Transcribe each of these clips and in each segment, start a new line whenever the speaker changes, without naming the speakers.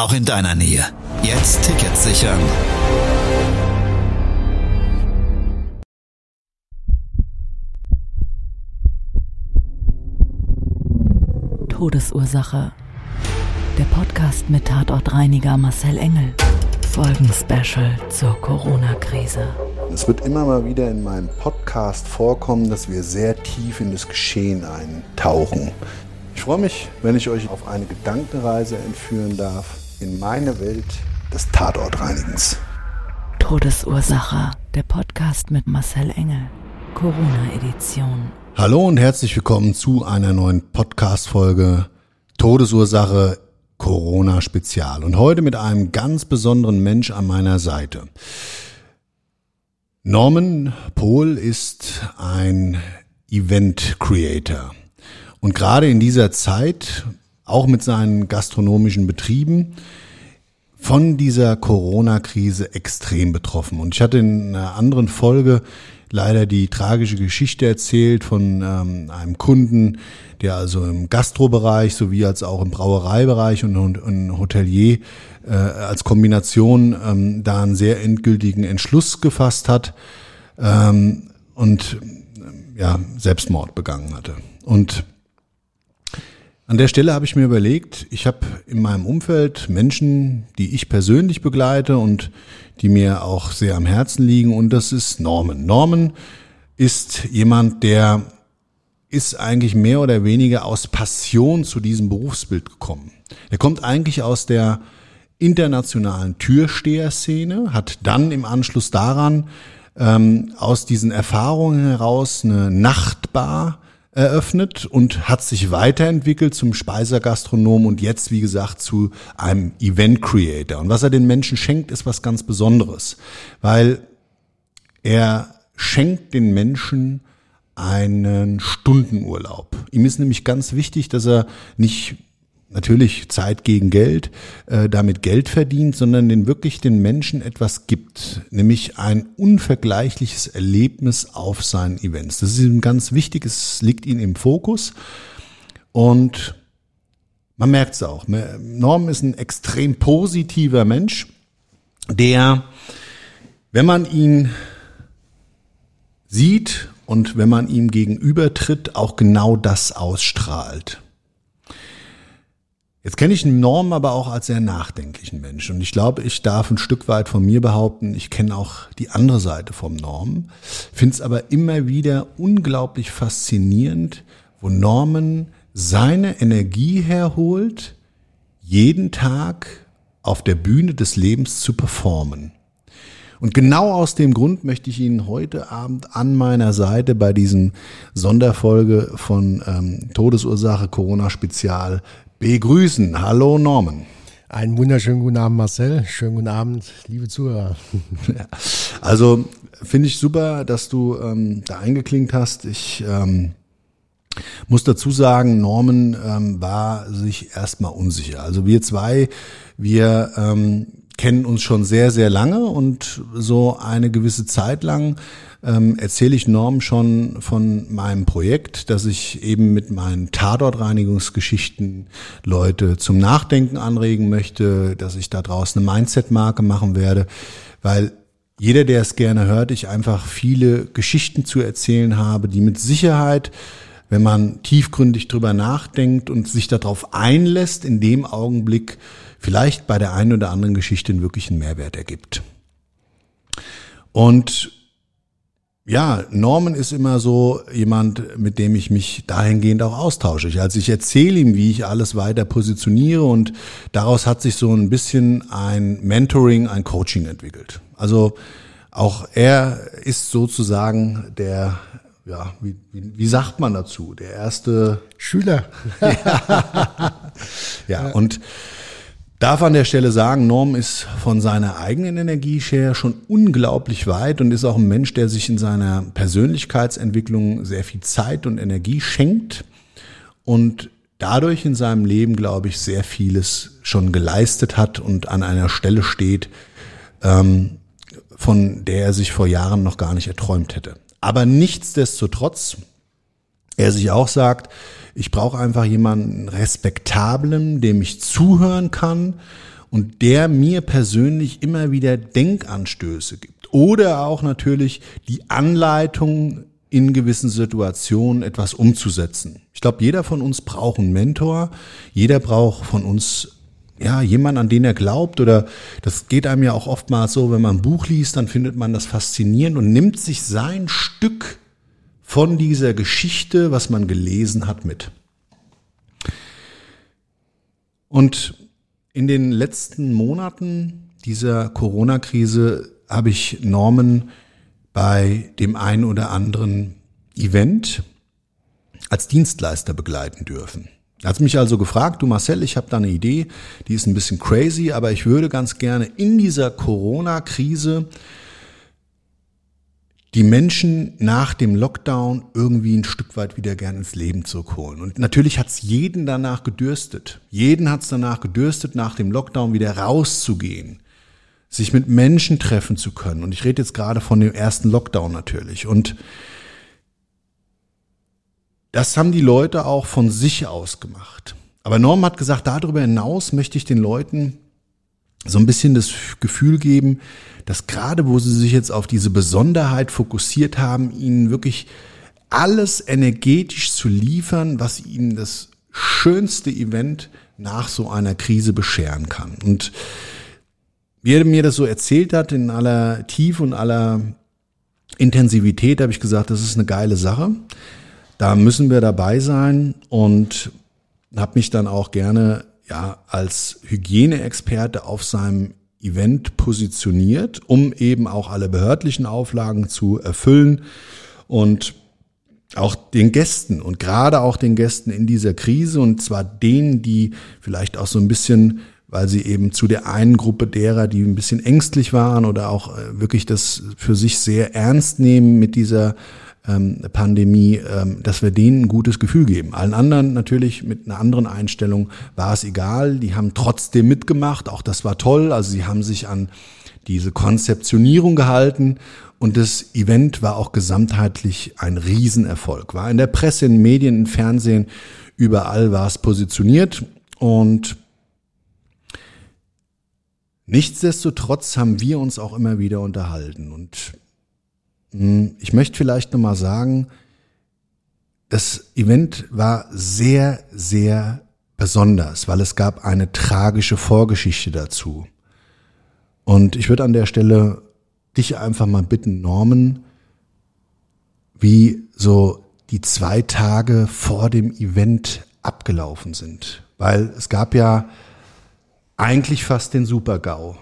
auch in deiner Nähe. Jetzt Tickets sichern.
Todesursache. Der Podcast mit Tatortreiniger Marcel Engel. Folgen-Special zur Corona-Krise.
Es wird immer mal wieder in meinem Podcast vorkommen, dass wir sehr tief in das Geschehen eintauchen. Ich freue mich, wenn ich euch auf eine Gedankenreise entführen darf in meine Welt des Tatortreinigens.
Todesursache. Der Podcast mit Marcel Engel. Corona-Edition.
Hallo und herzlich willkommen zu einer neuen Podcast-Folge Todesursache Corona Spezial. Und heute mit einem ganz besonderen Mensch an meiner Seite. Norman Pohl ist ein Event Creator. Und gerade in dieser Zeit, auch mit seinen gastronomischen Betrieben, von dieser Corona-Krise extrem betroffen. Und ich hatte in einer anderen Folge leider die tragische Geschichte erzählt von ähm, einem Kunden, der also im Gastrobereich sowie als auch im Brauereibereich und, und, und Hotelier äh, als Kombination ähm, da einen sehr endgültigen Entschluss gefasst hat ähm, und ja Selbstmord begangen hatte. Und an der Stelle habe ich mir überlegt, ich habe in meinem Umfeld Menschen, die ich persönlich begleite und die mir auch sehr am Herzen liegen und das ist Norman. Norman ist jemand, der ist eigentlich mehr oder weniger aus Passion zu diesem Berufsbild gekommen. Er kommt eigentlich aus der internationalen Türsteher-Szene, hat dann im Anschluss daran ähm, aus diesen Erfahrungen heraus eine Nachtbar eröffnet und hat sich weiterentwickelt zum Speisergastronom und jetzt, wie gesagt, zu einem Event Creator. Und was er den Menschen schenkt, ist was ganz Besonderes, weil er schenkt den Menschen einen Stundenurlaub. Ihm ist nämlich ganz wichtig, dass er nicht natürlich Zeit gegen Geld, äh, damit Geld verdient, sondern den wirklich den Menschen etwas gibt, nämlich ein unvergleichliches Erlebnis auf seinen Events. Das ist ihm ganz wichtig, es liegt ihm im Fokus und man merkt es auch. Norm ist ein extrem positiver Mensch, der, wenn man ihn sieht und wenn man ihm gegenübertritt, auch genau das ausstrahlt. Jetzt kenne ich Norm aber auch als sehr nachdenklichen Mensch. Und ich glaube, ich darf ein Stück weit von mir behaupten, ich kenne auch die andere Seite vom Norm. Finde es aber immer wieder unglaublich faszinierend, wo Norman seine Energie herholt, jeden Tag auf der Bühne des Lebens zu performen. Und genau aus dem Grund möchte ich Ihnen heute Abend an meiner Seite bei diesem Sonderfolge von ähm, Todesursache Corona Spezial begrüßen. Hallo Norman.
Einen wunderschönen guten Abend, Marcel. Schönen guten Abend, liebe Zuhörer.
Also finde ich super, dass du ähm, da eingeklinkt hast. Ich ähm, muss dazu sagen, Norman ähm, war sich erstmal unsicher. Also wir zwei, wir ähm, kennen uns schon sehr, sehr lange und so eine gewisse Zeit lang ähm, erzähle ich Norm schon von meinem Projekt, dass ich eben mit meinen Tatortreinigungsgeschichten Leute zum Nachdenken anregen möchte, dass ich da draußen eine Mindset-Marke machen werde, weil jeder, der es gerne hört, ich einfach viele Geschichten zu erzählen habe, die mit Sicherheit wenn man tiefgründig drüber nachdenkt und sich darauf einlässt, in dem Augenblick vielleicht bei der einen oder anderen Geschichte einen wirklichen Mehrwert ergibt. Und ja, Norman ist immer so jemand, mit dem ich mich dahingehend auch austausche. Also ich erzähle ihm, wie ich alles weiter positioniere und daraus hat sich so ein bisschen ein Mentoring, ein Coaching entwickelt. Also auch er ist sozusagen der, ja, wie, wie, wie sagt man dazu, der erste
Schüler.
ja. ja, und Darf an der Stelle sagen, Norm ist von seiner eigenen Energieshare schon unglaublich weit und ist auch ein Mensch, der sich in seiner Persönlichkeitsentwicklung sehr viel Zeit und Energie schenkt und dadurch in seinem Leben, glaube ich, sehr vieles schon geleistet hat und an einer Stelle steht, ähm, von der er sich vor Jahren noch gar nicht erträumt hätte. Aber nichtsdestotrotz, er sich auch sagt, ich brauche einfach jemanden respektablen, dem ich zuhören kann und der mir persönlich immer wieder Denkanstöße gibt. Oder auch natürlich die Anleitung in gewissen Situationen etwas umzusetzen. Ich glaube, jeder von uns braucht einen Mentor, jeder braucht von uns ja, jemand, an den er glaubt, oder das geht einem ja auch oftmals so, wenn man ein Buch liest, dann findet man das faszinierend und nimmt sich sein Stück von dieser Geschichte, was man gelesen hat, mit. Und in den letzten Monaten dieser Corona-Krise habe ich Norman bei dem ein oder anderen Event als Dienstleister begleiten dürfen. Er hat mich also gefragt, du Marcel, ich habe da eine Idee, die ist ein bisschen crazy, aber ich würde ganz gerne in dieser Corona-Krise die Menschen nach dem Lockdown irgendwie ein Stück weit wieder gern ins Leben zurückholen. Und natürlich hat's jeden danach gedürstet. Jeden hat's danach gedürstet, nach dem Lockdown wieder rauszugehen, sich mit Menschen treffen zu können. Und ich rede jetzt gerade von dem ersten Lockdown natürlich. Und das haben die Leute auch von sich aus gemacht. Aber Norm hat gesagt, darüber hinaus möchte ich den Leuten so ein bisschen das Gefühl geben, dass gerade wo sie sich jetzt auf diese Besonderheit fokussiert haben, ihnen wirklich alles energetisch zu liefern, was ihnen das schönste Event nach so einer Krise bescheren kann. Und wie er mir das so erzählt hat, in aller Tiefe und aller Intensivität, habe ich gesagt, das ist eine geile Sache. Da müssen wir dabei sein und habe mich dann auch gerne ja als Hygieneexperte auf seinem Event positioniert, um eben auch alle behördlichen Auflagen zu erfüllen und auch den Gästen und gerade auch den Gästen in dieser Krise und zwar denen, die vielleicht auch so ein bisschen, weil sie eben zu der einen Gruppe derer, die ein bisschen ängstlich waren oder auch äh, wirklich das für sich sehr ernst nehmen mit dieser ähm, Pandemie, ähm, dass wir denen ein gutes Gefühl geben. Allen anderen natürlich mit einer anderen Einstellung war es egal. Die haben trotzdem mitgemacht. Auch das war toll. Also sie haben sich an diese Konzeptionierung gehalten und das Event war auch gesamtheitlich ein Riesenerfolg. War in der Presse, in Medien, im Fernsehen, überall war es positioniert und Nichtsdestotrotz haben wir uns auch immer wieder unterhalten und ich möchte vielleicht nochmal sagen, das Event war sehr, sehr besonders, weil es gab eine tragische Vorgeschichte dazu. Und ich würde an der Stelle dich einfach mal bitten, Norman, wie so die zwei Tage vor dem Event abgelaufen sind. Weil es gab ja eigentlich fast den Super-GAU.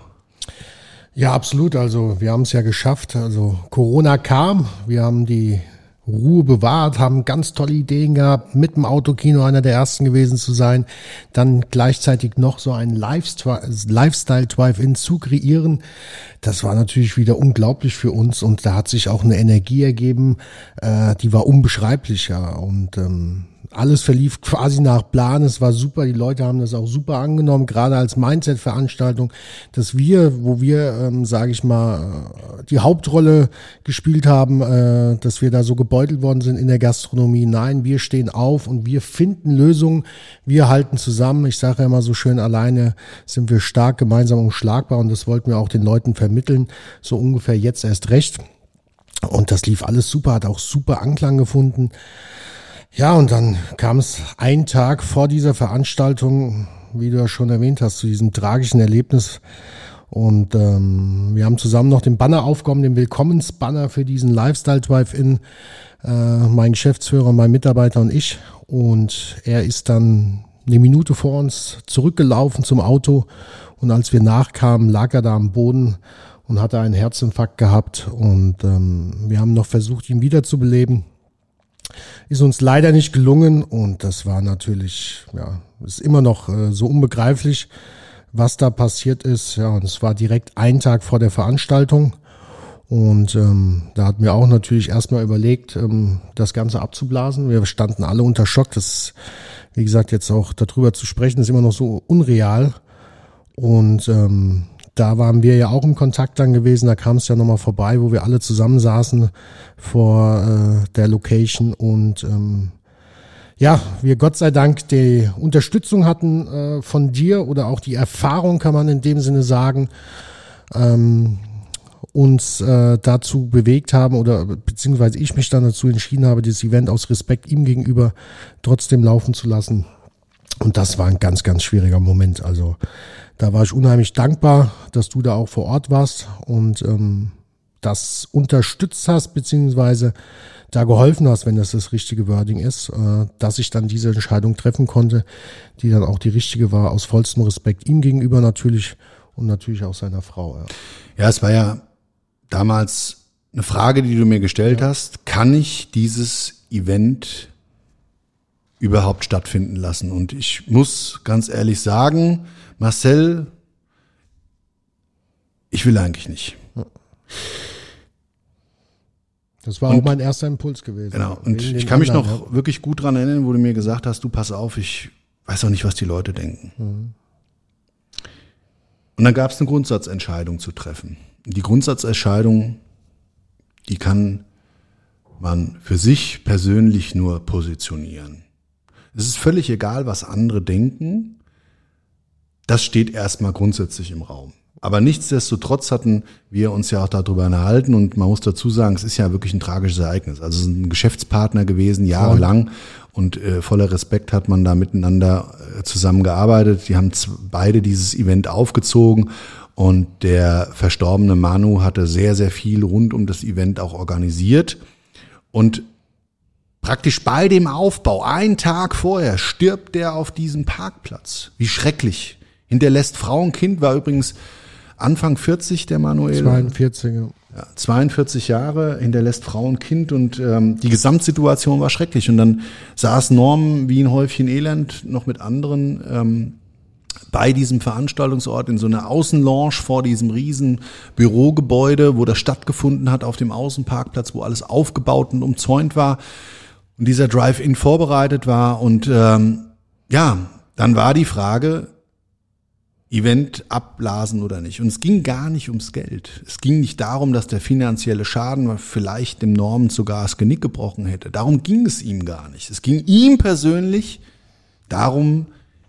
Ja, absolut. Also wir haben es ja geschafft. Also Corona kam, wir haben die Ruhe bewahrt, haben ganz tolle Ideen gehabt, mit dem Autokino einer der ersten gewesen zu sein, dann gleichzeitig noch so einen Lifestyle Drive-In zu kreieren. Das war natürlich wieder unglaublich für uns und da hat sich auch eine Energie ergeben, äh, die war unbeschreiblicher und ähm, alles verlief quasi nach Plan. Es war super. Die Leute haben das auch super angenommen, gerade als Mindset-Veranstaltung, dass wir, wo wir, ähm, sage ich mal, die Hauptrolle gespielt haben, äh, dass wir da so gebeutelt worden sind in der Gastronomie. Nein, wir stehen auf und wir finden Lösungen. Wir halten zusammen. Ich sage ja immer so schön, alleine sind wir stark, gemeinsam unschlagbar und das wollten wir auch den Leuten vermitteln. So ungefähr jetzt erst recht. Und das lief alles super, hat auch super Anklang gefunden. Ja, und dann kam es einen Tag vor dieser Veranstaltung, wie du ja schon erwähnt hast, zu diesem tragischen Erlebnis. Und ähm, wir haben zusammen noch den Banner aufgenommen, den Willkommensbanner für diesen Lifestyle Drive-In, äh, mein Geschäftsführer, mein Mitarbeiter und ich. Und er ist dann eine Minute vor uns zurückgelaufen zum Auto. Und als wir nachkamen, lag er da am Boden und hatte einen Herzinfarkt gehabt. Und ähm, wir haben noch versucht, ihn wiederzubeleben. Ist uns leider nicht gelungen und das war natürlich, ja, ist immer noch äh, so unbegreiflich. was da passiert ist. Ja, und es war direkt ein Tag vor der Veranstaltung. Und ähm, da hatten wir auch natürlich erstmal überlegt, ähm, das Ganze abzublasen. Wir standen alle unter Schock. Das, wie gesagt, jetzt auch darüber zu sprechen, ist immer noch so unreal. Und ähm, da waren wir ja auch im Kontakt dann gewesen. Da kam es ja nochmal vorbei, wo wir alle zusammensaßen vor äh, der Location und ähm, ja, wir Gott sei Dank die Unterstützung hatten äh, von dir oder auch die Erfahrung, kann man in dem Sinne sagen, ähm, uns äh, dazu bewegt haben oder beziehungsweise ich mich dann dazu entschieden habe, dieses Event aus Respekt ihm gegenüber trotzdem laufen zu lassen. Und das war ein ganz, ganz schwieriger Moment. Also da war ich unheimlich dankbar, dass du da auch vor Ort warst und ähm, das unterstützt hast, beziehungsweise da geholfen hast, wenn das das richtige Wording ist, äh, dass ich dann diese Entscheidung treffen konnte, die dann auch die richtige war, aus vollstem Respekt ihm gegenüber natürlich und natürlich auch seiner Frau.
Ja, ja es war ja damals eine Frage, die du mir gestellt ja. hast, kann ich dieses Event überhaupt stattfinden lassen? Und ich muss ganz ehrlich sagen, Marcel, ich will eigentlich nicht.
Das war und, auch mein erster Impuls gewesen.
Genau. Und ich kann mich noch ja. wirklich gut dran erinnern, wo du mir gesagt hast, du pass auf, ich weiß auch nicht, was die Leute denken. Mhm. Und dann gab es eine Grundsatzentscheidung zu treffen. Die Grundsatzentscheidung, die kann man für sich persönlich nur positionieren. Es ist völlig egal, was andere denken. Das steht erstmal grundsätzlich im Raum. Aber nichtsdestotrotz hatten wir uns ja auch darüber unterhalten und man muss dazu sagen, es ist ja wirklich ein tragisches Ereignis. Also es ist ein Geschäftspartner gewesen, jahrelang und äh, voller Respekt hat man da miteinander äh, zusammengearbeitet. Die haben beide dieses Event aufgezogen und der verstorbene Manu hatte sehr, sehr viel rund um das Event auch organisiert und praktisch bei dem Aufbau, einen Tag vorher, stirbt der auf diesem Parkplatz. Wie schrecklich. Hinterlässt Frau und Kind, war übrigens Anfang 40, der Manuel.
42, ja.
ja 42 Jahre, hinterlässt Frau und Kind und ähm, die Gesamtsituation war schrecklich. Und dann saß Norm wie ein Häufchen Elend noch mit anderen ähm, bei diesem Veranstaltungsort in so einer Außenlounge vor diesem riesen Bürogebäude, wo das stattgefunden hat, auf dem Außenparkplatz, wo alles aufgebaut und umzäunt war und dieser Drive-In vorbereitet war. Und ähm, ja, dann war die Frage, Event abblasen oder nicht. Und es ging gar nicht ums Geld. Es ging nicht darum, dass der finanzielle Schaden vielleicht dem Norman sogar das Genick gebrochen hätte. Darum ging es ihm gar nicht. Es ging ihm persönlich darum,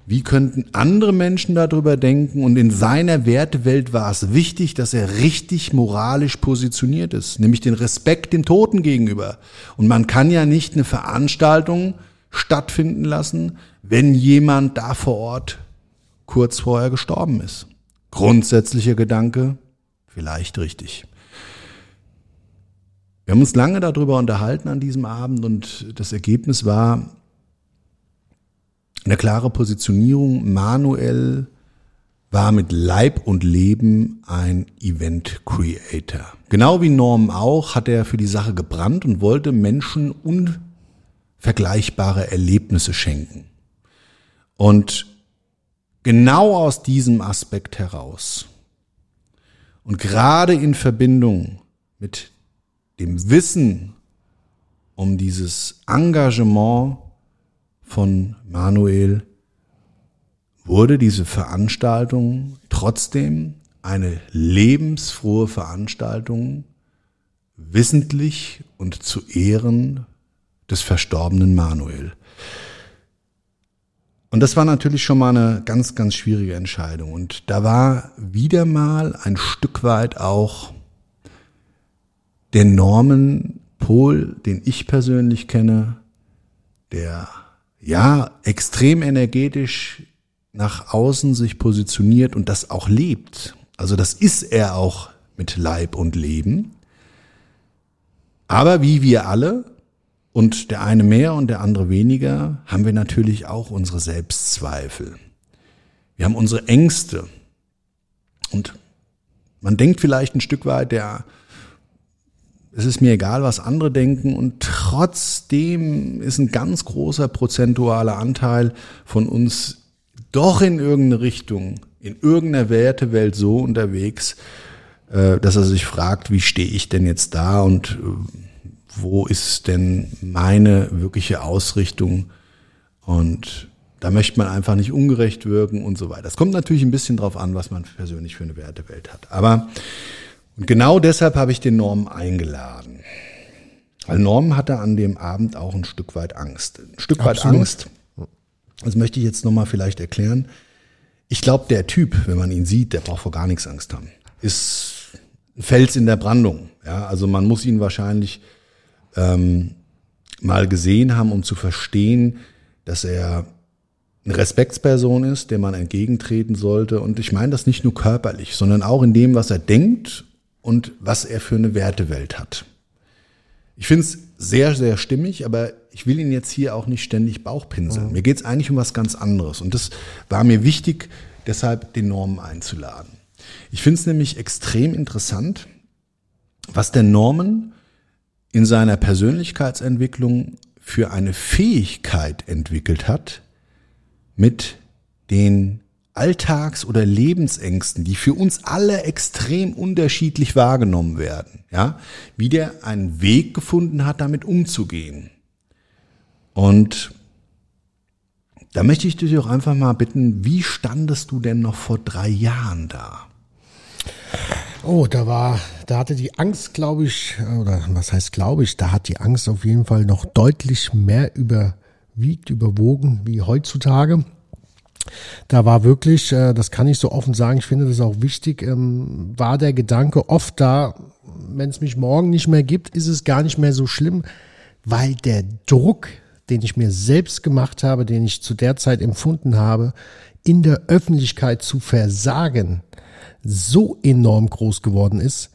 wie könnten andere Menschen darüber denken? Und in seiner Wertewelt war es wichtig, dass er richtig moralisch positioniert ist, nämlich den Respekt dem Toten gegenüber. Und man kann ja nicht eine Veranstaltung stattfinden lassen, wenn jemand da vor Ort kurz vorher gestorben ist. Grundsätzlicher Gedanke, vielleicht richtig. Wir haben uns lange darüber unterhalten an diesem Abend und das Ergebnis war eine klare Positionierung. Manuel war mit Leib und Leben ein Event Creator. Genau wie Norm auch hat er für die Sache gebrannt und wollte Menschen unvergleichbare Erlebnisse schenken. Und Genau aus diesem Aspekt heraus. Und gerade in Verbindung mit dem Wissen um dieses Engagement von Manuel wurde diese Veranstaltung trotzdem eine lebensfrohe Veranstaltung, wissentlich und zu Ehren des verstorbenen Manuel. Und das war natürlich schon mal eine ganz, ganz schwierige Entscheidung. Und da war wieder mal ein Stück weit auch der Norman Pol, den ich persönlich kenne, der ja extrem energetisch nach außen sich positioniert und das auch lebt. Also das ist er auch mit Leib und Leben. Aber wie wir alle und der eine mehr und der andere weniger, haben wir natürlich auch unsere Selbstzweifel. Wir haben unsere Ängste. Und man denkt vielleicht ein Stück weit, der, es ist mir egal, was andere denken. Und trotzdem ist ein ganz großer prozentualer Anteil von uns doch in irgendeine Richtung in irgendeiner Wertewelt so unterwegs, äh, dass er sich fragt, wie stehe ich denn jetzt da und äh, wo ist denn meine wirkliche Ausrichtung? Und da möchte man einfach nicht ungerecht wirken und so weiter. Es kommt natürlich ein bisschen drauf an, was man persönlich für eine Wertewelt hat. Aber und genau deshalb habe ich den Norm eingeladen. Weil Norm hatte an dem Abend auch ein Stück weit Angst. Ein Stück weit
Absolut.
Angst. Das möchte ich jetzt nochmal vielleicht erklären. Ich glaube, der Typ, wenn man ihn sieht, der braucht vor gar nichts Angst haben. Ist ein Fels in der Brandung. Ja, also man muss ihn wahrscheinlich ähm, mal gesehen haben, um zu verstehen, dass er eine Respektsperson ist, der man entgegentreten sollte. Und ich meine das nicht nur körperlich, sondern auch in dem, was er denkt und was er für eine Wertewelt hat. Ich finde es sehr, sehr stimmig, aber ich will ihn jetzt hier auch nicht ständig Bauchpinseln. Mir geht es eigentlich um was ganz anderes. Und das war mir wichtig, deshalb den Norman einzuladen. Ich finde es nämlich extrem interessant, was der Norman in seiner Persönlichkeitsentwicklung für eine Fähigkeit entwickelt hat, mit den Alltags- oder Lebensängsten, die für uns alle extrem unterschiedlich wahrgenommen werden, ja, wie der einen Weg gefunden hat, damit umzugehen. Und da möchte ich dich auch einfach mal bitten, wie standest du denn noch vor drei Jahren da?
Oh, da war, da hatte die Angst, glaube ich, oder was heißt glaube ich, da hat die Angst auf jeden Fall noch deutlich mehr überwiegt, überwogen wie heutzutage. Da war wirklich, äh, das kann ich so offen sagen, ich finde das auch wichtig, ähm, war der Gedanke oft da, wenn es mich morgen nicht mehr gibt, ist es gar nicht mehr so schlimm, weil der Druck, den ich mir selbst gemacht habe, den ich zu der Zeit empfunden habe, in der Öffentlichkeit zu versagen, so enorm groß geworden ist,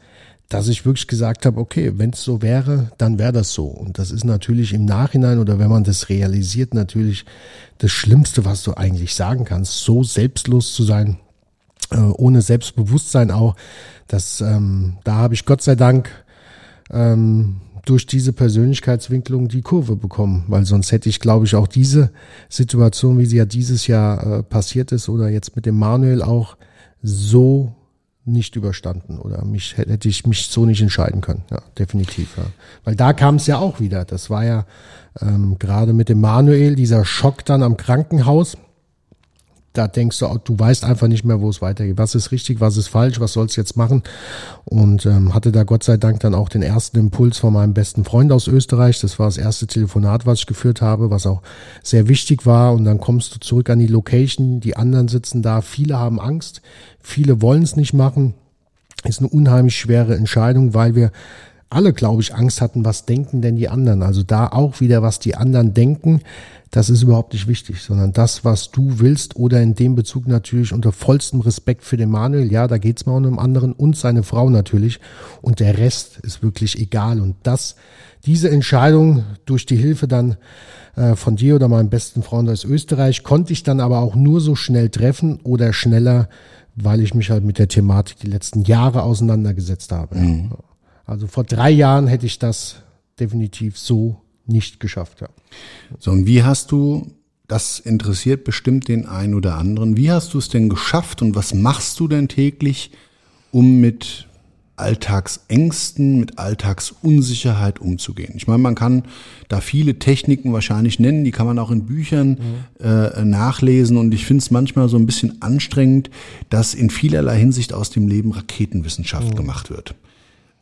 dass ich wirklich gesagt habe, okay, wenn es so wäre, dann wäre das so. Und das ist natürlich im Nachhinein oder wenn man das realisiert, natürlich das Schlimmste, was du eigentlich sagen kannst, so selbstlos zu sein, äh, ohne Selbstbewusstsein auch. Das, ähm, da habe ich Gott sei Dank ähm, durch diese Persönlichkeitswicklung die Kurve bekommen, weil sonst hätte ich, glaube ich, auch diese Situation, wie sie ja dieses Jahr äh, passiert ist oder jetzt mit dem Manuel auch so nicht überstanden oder mich hätte ich mich so nicht entscheiden können. Ja, definitiv. Ja. Weil da kam es ja auch wieder. Das war ja ähm, gerade mit dem Manuel, dieser Schock dann am Krankenhaus. Da denkst du, du weißt einfach nicht mehr, wo es weitergeht. Was ist richtig, was ist falsch, was sollst du jetzt machen? Und ähm, hatte da Gott sei Dank dann auch den ersten Impuls von meinem besten Freund aus Österreich. Das war das erste Telefonat, was ich geführt habe, was auch sehr wichtig war. Und dann kommst du zurück an die Location. Die anderen sitzen da. Viele haben Angst. Viele wollen es nicht machen. Ist eine unheimlich schwere Entscheidung, weil wir alle, glaube ich, Angst hatten, was denken denn die anderen. Also da auch wieder, was die anderen denken, das ist überhaupt nicht wichtig, sondern das, was du willst oder in dem Bezug natürlich unter vollstem Respekt für den Manuel, ja, da geht's mal um einen anderen und seine Frau natürlich und der Rest ist wirklich egal und das, diese Entscheidung durch die Hilfe dann äh, von dir oder meinem besten Freund aus Österreich konnte ich dann aber auch nur so schnell treffen oder schneller, weil ich mich halt mit der Thematik die letzten Jahre auseinandergesetzt habe. Mhm. Also vor drei Jahren hätte ich das definitiv so nicht geschafft. Ja.
So, und wie hast du, das interessiert bestimmt den einen oder anderen, wie hast du es denn geschafft und was machst du denn täglich, um mit Alltagsängsten, mit Alltagsunsicherheit umzugehen. Ich meine, man kann da viele Techniken wahrscheinlich nennen, die kann man auch in Büchern mhm. äh, nachlesen und ich finde es manchmal so ein bisschen anstrengend, dass in vielerlei Hinsicht aus dem Leben Raketenwissenschaft mhm. gemacht wird.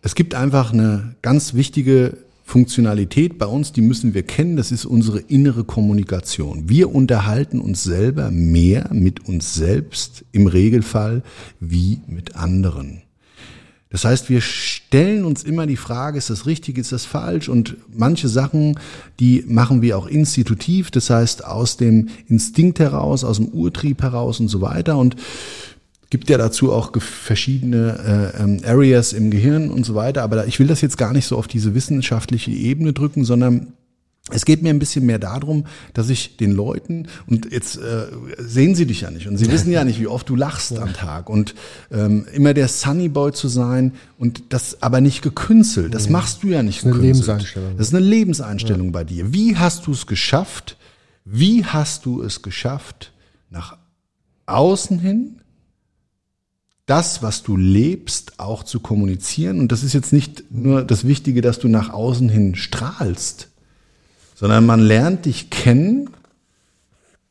Es gibt einfach eine ganz wichtige Funktionalität bei uns, die müssen wir kennen, das ist unsere innere Kommunikation. Wir unterhalten uns selber mehr mit uns selbst im Regelfall wie mit anderen. Das heißt, wir stellen uns immer die Frage, ist das richtig, ist das falsch? Und manche Sachen, die machen wir auch institutiv, das heißt aus dem Instinkt heraus, aus dem Urtrieb heraus und so weiter. Und gibt ja dazu auch verschiedene äh, ähm, Areas im Gehirn und so weiter. Aber ich will das jetzt gar nicht so auf diese wissenschaftliche Ebene drücken, sondern es geht mir ein bisschen mehr darum, dass ich den Leuten, und jetzt äh, sehen sie dich ja nicht und sie wissen ja nicht, wie oft du lachst ja. am Tag und ähm, immer der Sunny Boy zu sein und das aber nicht gekünstelt, das machst du ja nicht
das ist gekünstelt. Eine Lebenseinstellung.
Das ist eine Lebenseinstellung ja. bei dir. Wie hast du es geschafft? Wie hast du es geschafft, nach außen hin das, was du lebst, auch zu kommunizieren. Und das ist jetzt nicht nur das Wichtige, dass du nach außen hin strahlst, sondern man lernt dich kennen,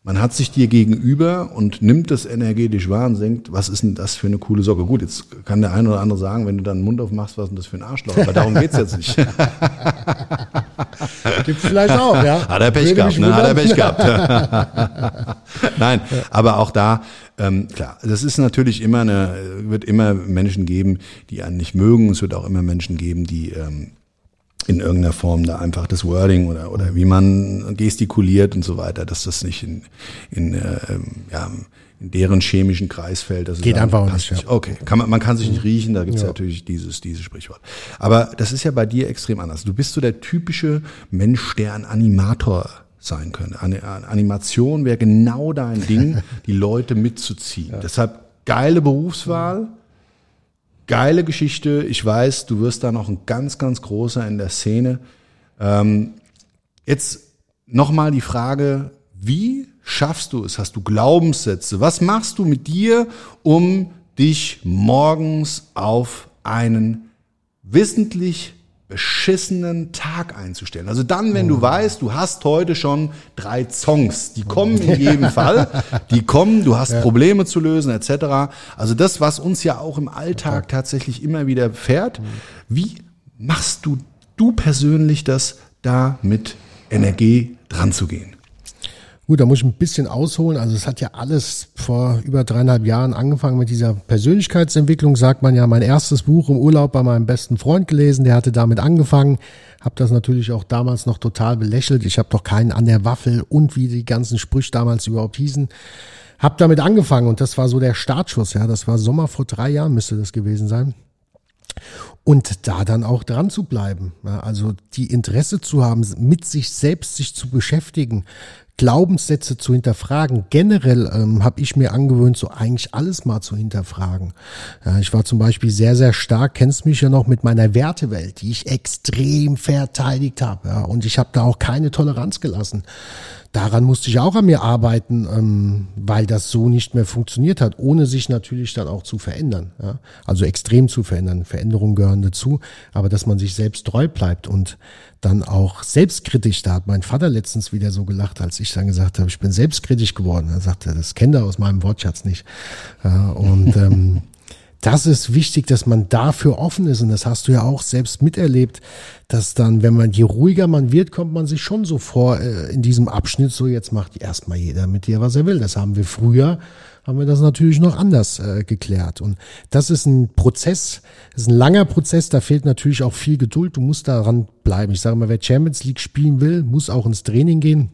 man hat sich dir gegenüber und nimmt das energetisch wahr und denkt, was ist denn das für eine coole Socke? Gut, jetzt kann der eine oder andere sagen, wenn du dann den Mund aufmachst, was ist denn das für ein Arschloch? Aber darum geht's jetzt nicht.
Gibt vielleicht auch, ja.
Hat er Pech gehabt, ne? Hat er. Pech gehabt. Nein, aber auch da, ähm, klar, das ist natürlich immer eine, wird immer Menschen geben, die einen nicht mögen. Es wird auch immer Menschen geben, die ähm, in irgendeiner Form da einfach das Wording oder, oder wie man gestikuliert und so weiter, dass das nicht in, in, äh, ähm, ja, in deren chemischen Kreis fällt. Das
Geht einfach auch
passt
nicht, ja.
Okay, kann man, man kann sich nicht riechen, da gibt es natürlich dieses, dieses Sprichwort. Aber das ist ja bei dir extrem anders. Du bist so der typische Mensch, der ein Animator sein könnte. Eine, eine Animation wäre genau dein Ding, die Leute mitzuziehen. Deshalb geile Berufswahl, geile Geschichte. Ich weiß, du wirst da noch ein ganz, ganz großer in der Szene. Ähm, jetzt nochmal die Frage, wie schaffst du es? Hast du Glaubenssätze? Was machst du mit dir, um dich morgens auf einen wissentlich beschissenen Tag einzustellen. Also dann, wenn du weißt, du hast heute schon drei Songs, die kommen in jedem Fall, die kommen, du hast Probleme zu lösen etc. Also das, was uns ja auch im Alltag tatsächlich immer wieder fährt. Wie machst du du persönlich das, da mit Energie dran zu gehen?
Gut, da muss ich ein bisschen ausholen. Also es hat ja alles vor über dreieinhalb Jahren angefangen mit dieser Persönlichkeitsentwicklung, sagt man ja. Mein erstes Buch im Urlaub bei meinem besten Freund gelesen, der hatte damit angefangen. Habe das natürlich auch damals noch total belächelt. Ich habe doch keinen an der Waffel und wie die ganzen Sprüche damals überhaupt hießen. Hab damit angefangen und das war so der Startschuss. Ja, das war Sommer vor drei Jahren müsste das gewesen sein und da dann auch dran zu bleiben. Also die Interesse zu haben, mit sich selbst sich zu beschäftigen, Glaubenssätze zu hinterfragen. Generell ähm, habe ich mir angewöhnt, so eigentlich alles mal zu hinterfragen. Ja, ich war zum Beispiel sehr, sehr stark, kennst mich ja noch mit meiner Wertewelt, die ich extrem verteidigt habe. Ja, und ich habe da auch keine Toleranz gelassen. Daran musste ich auch an mir arbeiten, ähm, weil das so nicht mehr funktioniert hat, ohne sich natürlich dann auch zu verändern. Ja? Also extrem zu verändern. Veränderungen gehören dazu, aber dass man sich selbst treu bleibt und dann auch selbstkritisch, da hat mein Vater letztens wieder so gelacht, als ich dann gesagt habe, ich bin selbstkritisch geworden. Er sagte, das kennt er aus meinem Wortschatz nicht. Ja, und ähm, das ist wichtig, dass man dafür offen ist. Und das hast du ja auch selbst miterlebt, dass dann, wenn man, je ruhiger man wird, kommt man sich schon so vor äh, in diesem Abschnitt, so jetzt macht erstmal jeder mit dir, was er will. Das haben wir früher, haben wir das natürlich noch anders äh, geklärt. Und das ist ein Prozess, ist ein langer Prozess, da fehlt natürlich auch viel Geduld. Du musst daran bleiben. Ich sage mal, wer Champions League spielen will, muss auch ins Training gehen.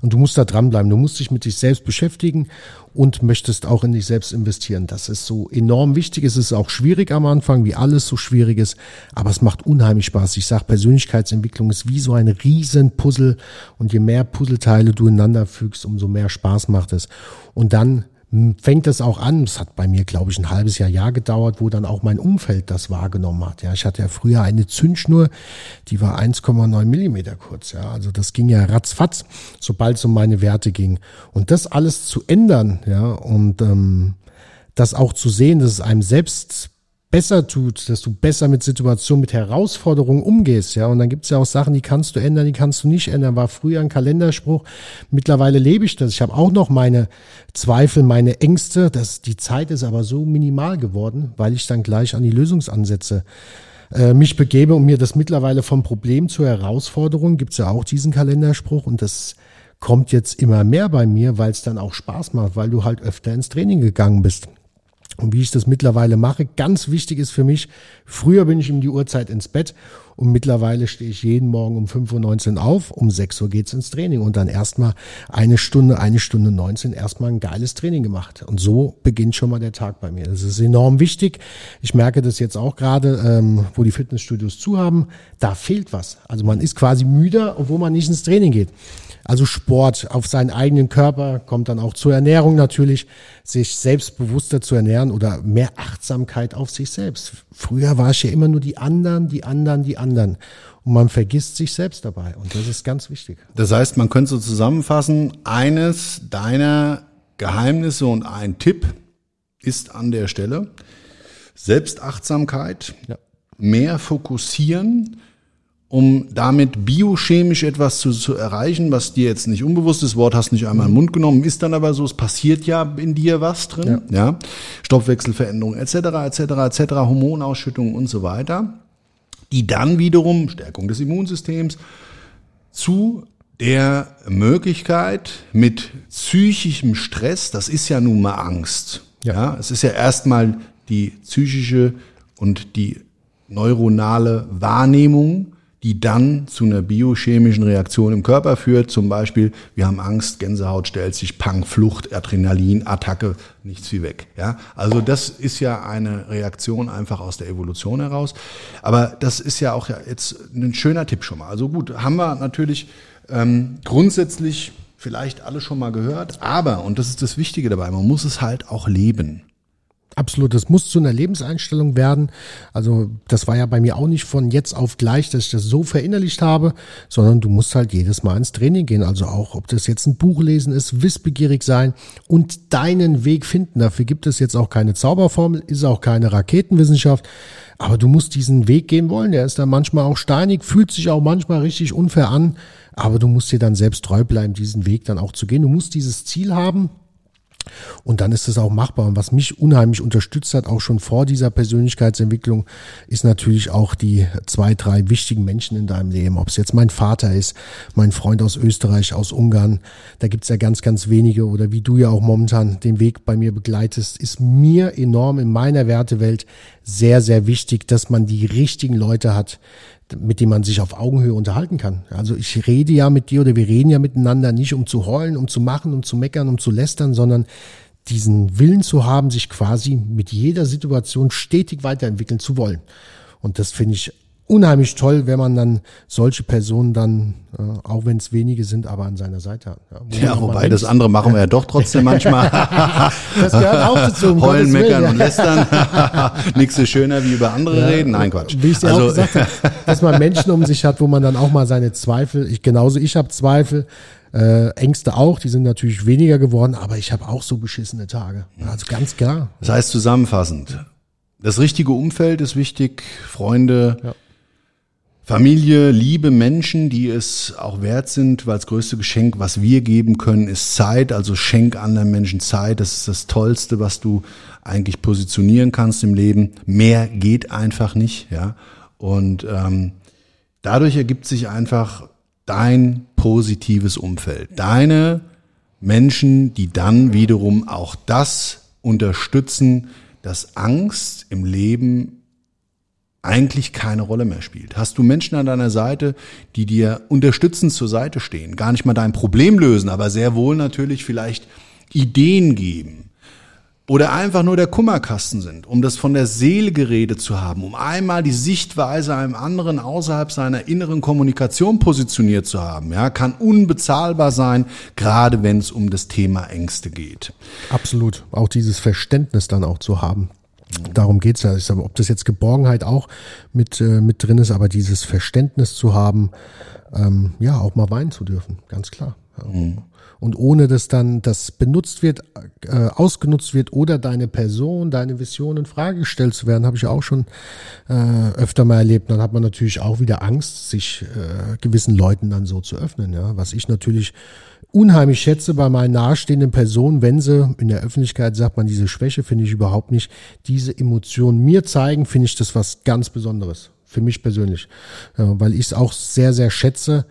Und du musst da dranbleiben. Du musst dich mit dich selbst beschäftigen und möchtest auch in dich selbst investieren. Das ist so enorm wichtig. Es ist auch schwierig am Anfang, wie alles so schwierig ist, aber es macht unheimlich Spaß. Ich sage, Persönlichkeitsentwicklung ist wie so ein riesen Puzzle und je mehr Puzzleteile du ineinander fügst, umso mehr Spaß macht es. Und dann fängt es auch an, es hat bei mir, glaube ich, ein halbes Jahr, Jahr gedauert, wo dann auch mein Umfeld das wahrgenommen hat. Ja, ich hatte ja früher eine Zündschnur, die war 1,9 Millimeter kurz. Ja, also das ging ja ratzfatz, sobald es um meine Werte ging. Und das alles zu ändern, ja, und ähm, das auch zu sehen, dass es einem selbst besser tut, dass du besser mit Situationen, mit Herausforderungen umgehst, ja. Und dann gibt's ja auch Sachen, die kannst du ändern, die kannst du nicht ändern. War früher ein Kalenderspruch. Mittlerweile lebe ich das. Ich habe auch noch meine Zweifel, meine Ängste. Das, die Zeit ist aber so minimal geworden, weil ich dann gleich an die Lösungsansätze äh, mich begebe und mir das mittlerweile vom Problem zur Herausforderung, gibt's ja auch diesen Kalenderspruch und das kommt jetzt immer mehr bei mir, weil es dann auch Spaß macht, weil du halt öfter ins Training gegangen bist. Und wie ich das mittlerweile mache, ganz wichtig ist für mich, früher bin ich um die Uhrzeit ins Bett und mittlerweile stehe ich jeden Morgen um 5.19 Uhr auf, um 6 Uhr geht's ins Training und dann erstmal eine Stunde, eine Stunde 19 erstmal ein geiles Training gemacht. Und so beginnt schon mal der Tag bei mir. Das ist enorm wichtig. Ich merke das jetzt auch gerade, ähm, wo die Fitnessstudios zu haben, da fehlt was. Also man ist quasi müder, obwohl man nicht ins Training geht. Also Sport auf seinen eigenen Körper kommt dann auch zur Ernährung natürlich, sich selbstbewusster zu ernähren oder mehr Achtsamkeit auf sich selbst. Früher war es ja immer nur die anderen, die anderen, die anderen. Und man vergisst sich selbst dabei. Und das ist ganz wichtig.
Das heißt, man könnte so zusammenfassen, eines deiner Geheimnisse und ein Tipp ist an der Stelle Selbstachtsamkeit,
Ja.
mehr fokussieren, um damit biochemisch etwas zu, zu erreichen, was dir jetzt nicht unbewusst ist, Wort hast nicht einmal im Mund genommen, ist dann aber so, es passiert ja in dir was drin, ja, Stoffwechselveränderungen etc., etc., etc., Hormonausschüttungen und so weiter, die dann wiederum, Stärkung des Immunsystems, zu der Möglichkeit mit psychischem Stress, das ist ja nun mal Angst. Ja.
Ja.
es ist ja erstmal die psychische und die neuronale Wahrnehmung, die dann zu einer biochemischen Reaktion im Körper führt. Zum Beispiel, wir haben Angst, Gänsehaut stellt sich, Pang, Flucht, Adrenalin, Attacke, nichts wie weg. Ja, also das ist ja eine Reaktion einfach aus der Evolution heraus. Aber das ist ja auch jetzt ein schöner Tipp schon mal. Also gut, haben wir natürlich ähm, grundsätzlich vielleicht alle schon mal gehört, aber, und das ist das Wichtige dabei, man muss es halt auch leben.
Absolut, das muss zu einer Lebenseinstellung werden. Also das war ja bei mir auch nicht von jetzt auf gleich, dass ich das so verinnerlicht habe, sondern du musst halt jedes Mal ins Training gehen. Also auch, ob das jetzt ein Buch lesen ist, wissbegierig sein und deinen Weg finden. Dafür gibt es jetzt auch keine Zauberformel, ist auch keine Raketenwissenschaft. Aber du musst diesen Weg gehen wollen. Der ist dann manchmal auch steinig, fühlt sich auch manchmal richtig unfair an. Aber du musst dir dann selbst treu bleiben, diesen Weg dann auch zu gehen. Du musst dieses Ziel haben, und dann ist es auch machbar. Und was mich unheimlich unterstützt hat, auch schon vor dieser Persönlichkeitsentwicklung, ist natürlich auch die zwei, drei wichtigen Menschen in deinem Leben. Ob es jetzt mein Vater ist, mein Freund aus Österreich, aus Ungarn, da gibt's ja ganz, ganz wenige. Oder wie du ja auch momentan den Weg bei mir begleitest, ist mir enorm in meiner Wertewelt sehr, sehr wichtig, dass man die richtigen Leute hat, mit dem man sich auf Augenhöhe unterhalten kann. Also ich rede ja mit dir oder wir reden ja miteinander nicht um zu heulen, um zu machen, um zu meckern, um zu lästern, sondern diesen Willen zu haben, sich quasi mit jeder Situation stetig weiterentwickeln zu wollen. Und das finde ich unheimlich toll, wenn man dann solche Personen dann, äh, auch wenn es wenige sind, aber an seiner Seite hat. Ja,
Ja, wobei
mal
das andere machen wir ja doch trotzdem manchmal.
das gehört auch dazu. um
Heulen, meckern
ja.
und lästern. Nichts ist schöner, wie über andere reden. Nein, Quatsch.
Wie ich dir
also,
auch gesagt habe, dass man Menschen um sich hat, wo man dann auch mal seine Zweifel, ich genauso ich habe Zweifel, äh, Ängste auch, die sind natürlich weniger geworden, aber ich habe auch so beschissene Tage. Also ganz klar.
Das heißt zusammenfassend, das richtige Umfeld ist wichtig, Freunde,
Ja.
Familie, liebe Menschen, die es auch wert sind, weil das größte Geschenk, was wir geben können, ist Zeit. Also schenk anderen Menschen Zeit. Das ist das Tollste, was du eigentlich positionieren kannst im Leben. Mehr geht einfach nicht, ja. Und ähm, dadurch ergibt sich einfach dein positives Umfeld. Deine Menschen, die dann wiederum auch das unterstützen, dass Angst im Leben eigentlich keine Rolle mehr spielt. Hast du Menschen an deiner Seite, die dir unterstützend zur Seite stehen, gar nicht mal dein Problem lösen, aber sehr wohl natürlich vielleicht Ideen geben oder einfach nur der Kummerkasten sind, um das von der Seele geredet zu haben, um einmal die Sichtweise einem anderen außerhalb seiner inneren Kommunikation positioniert zu haben, ja, kann unbezahlbar sein, gerade wenn es um das Thema Ängste geht.
Absolut. Auch dieses Verständnis dann auch zu haben. Darum geht's ja. Ich sage, ob das jetzt Geborgenheit auch mit, äh, mit drin ist, aber dieses Verständnis zu haben, ähm, ja, auch mal weinen zu dürfen, ganz klar. Ja. Und ohne dass dann das benutzt wird, äh, ausgenutzt wird oder deine Person, deine Vision in Frage gestellt zu werden, habe ich auch schon äh, öfter mal erlebt. Dann hat man natürlich auch wieder Angst, sich äh, gewissen Leuten dann so zu öffnen. Ja, was ich natürlich unheimlich schätze bei meinen nahestehenden Personen, wenn sie in der Öffentlichkeit sagt man diese Schwäche finde ich überhaupt nicht, diese Emotionen mir zeigen, finde ich das was ganz Besonderes für mich persönlich, ja, weil ich es auch sehr sehr schätze,